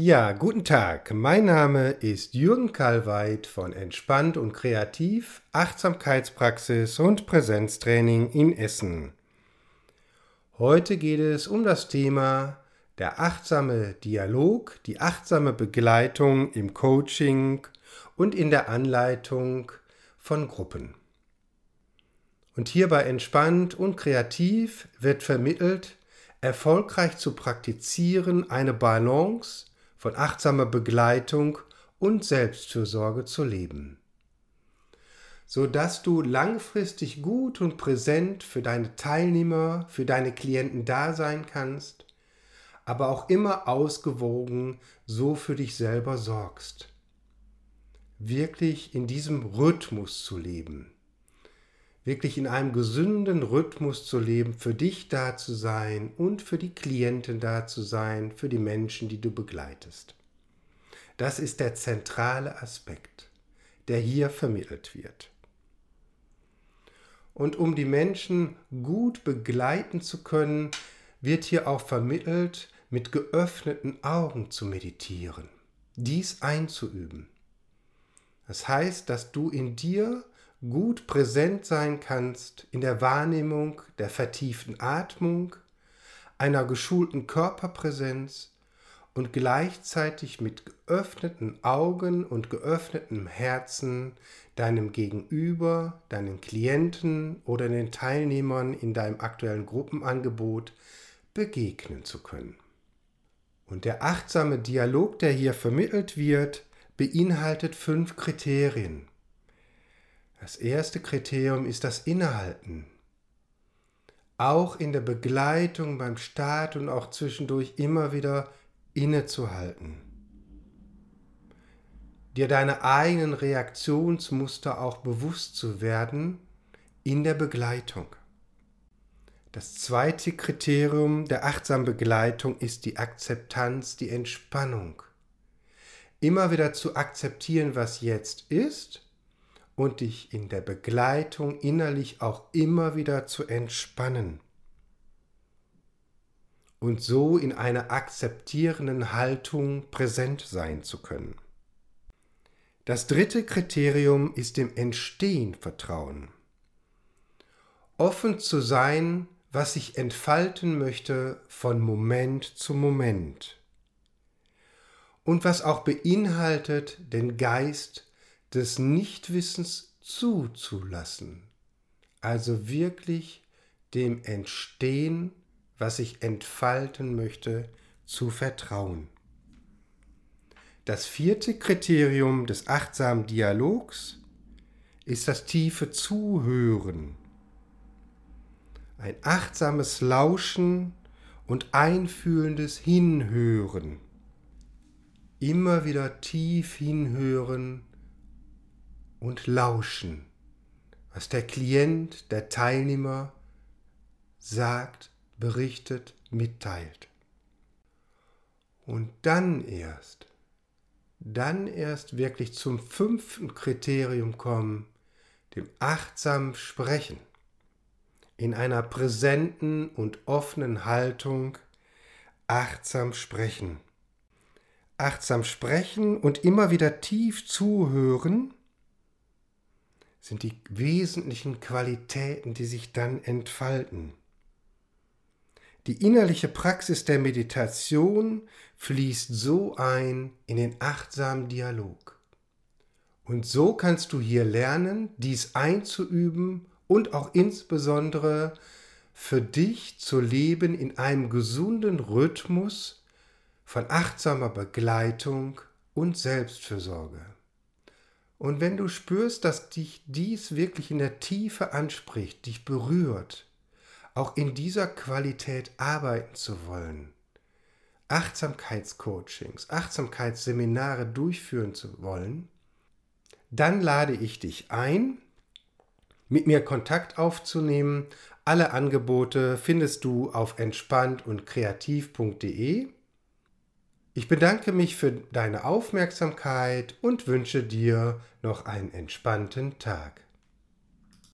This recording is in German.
Ja, guten Tag. Mein Name ist Jürgen Kalweit von Entspannt und Kreativ, Achtsamkeitspraxis und Präsenztraining in Essen. Heute geht es um das Thema der achtsame Dialog, die achtsame Begleitung im Coaching und in der Anleitung von Gruppen. Und hierbei entspannt und kreativ wird vermittelt, erfolgreich zu praktizieren, eine Balance von achtsamer Begleitung und Selbstfürsorge zu leben so dass du langfristig gut und präsent für deine Teilnehmer, für deine Klienten da sein kannst, aber auch immer ausgewogen so für dich selber sorgst. Wirklich in diesem Rhythmus zu leben. Wirklich in einem gesunden Rhythmus zu leben, für dich da zu sein und für die Klienten da zu sein, für die Menschen, die du begleitest. Das ist der zentrale Aspekt, der hier vermittelt wird. Und um die Menschen gut begleiten zu können, wird hier auch vermittelt, mit geöffneten Augen zu meditieren, dies einzuüben. Das heißt, dass du in dir gut präsent sein kannst in der Wahrnehmung der vertieften Atmung, einer geschulten Körperpräsenz und gleichzeitig mit geöffneten Augen und geöffnetem Herzen deinem Gegenüber, deinen Klienten oder den Teilnehmern in deinem aktuellen Gruppenangebot begegnen zu können. Und der achtsame Dialog, der hier vermittelt wird, beinhaltet fünf Kriterien. Das erste Kriterium ist das Innehalten. Auch in der Begleitung beim Start und auch zwischendurch immer wieder innezuhalten, dir deine eigenen Reaktionsmuster auch bewusst zu werden in der Begleitung. Das zweite Kriterium der achtsamen Begleitung ist die Akzeptanz, die Entspannung. Immer wieder zu akzeptieren, was jetzt ist und dich in der Begleitung innerlich auch immer wieder zu entspannen und so in einer akzeptierenden Haltung präsent sein zu können. Das dritte Kriterium ist dem Entstehen Vertrauen. Offen zu sein, was sich entfalten möchte von Moment zu Moment. Und was auch beinhaltet, den Geist des Nichtwissens zuzulassen. Also wirklich dem Entstehen was sich entfalten möchte, zu vertrauen. Das vierte Kriterium des achtsamen Dialogs ist das tiefe Zuhören. Ein achtsames Lauschen und einfühlendes Hinhören. Immer wieder tief hinhören und lauschen, was der Klient, der Teilnehmer sagt berichtet, mitteilt. Und dann erst, dann erst wirklich zum fünften Kriterium kommen, dem achtsamen Sprechen, in einer präsenten und offenen Haltung achtsam sprechen. Achtsam sprechen und immer wieder tief zuhören sind die wesentlichen Qualitäten, die sich dann entfalten. Die innerliche Praxis der Meditation fließt so ein in den achtsamen Dialog. Und so kannst du hier lernen, dies einzuüben und auch insbesondere für dich zu leben in einem gesunden Rhythmus von achtsamer Begleitung und Selbstfürsorge. Und wenn du spürst, dass dich dies wirklich in der Tiefe anspricht, dich berührt, auch in dieser Qualität arbeiten zu wollen, Achtsamkeitscoachings, Achtsamkeitsseminare durchführen zu wollen, dann lade ich dich ein, mit mir Kontakt aufzunehmen. Alle Angebote findest du auf entspannt und kreativ.de. Ich bedanke mich für deine Aufmerksamkeit und wünsche dir noch einen entspannten Tag.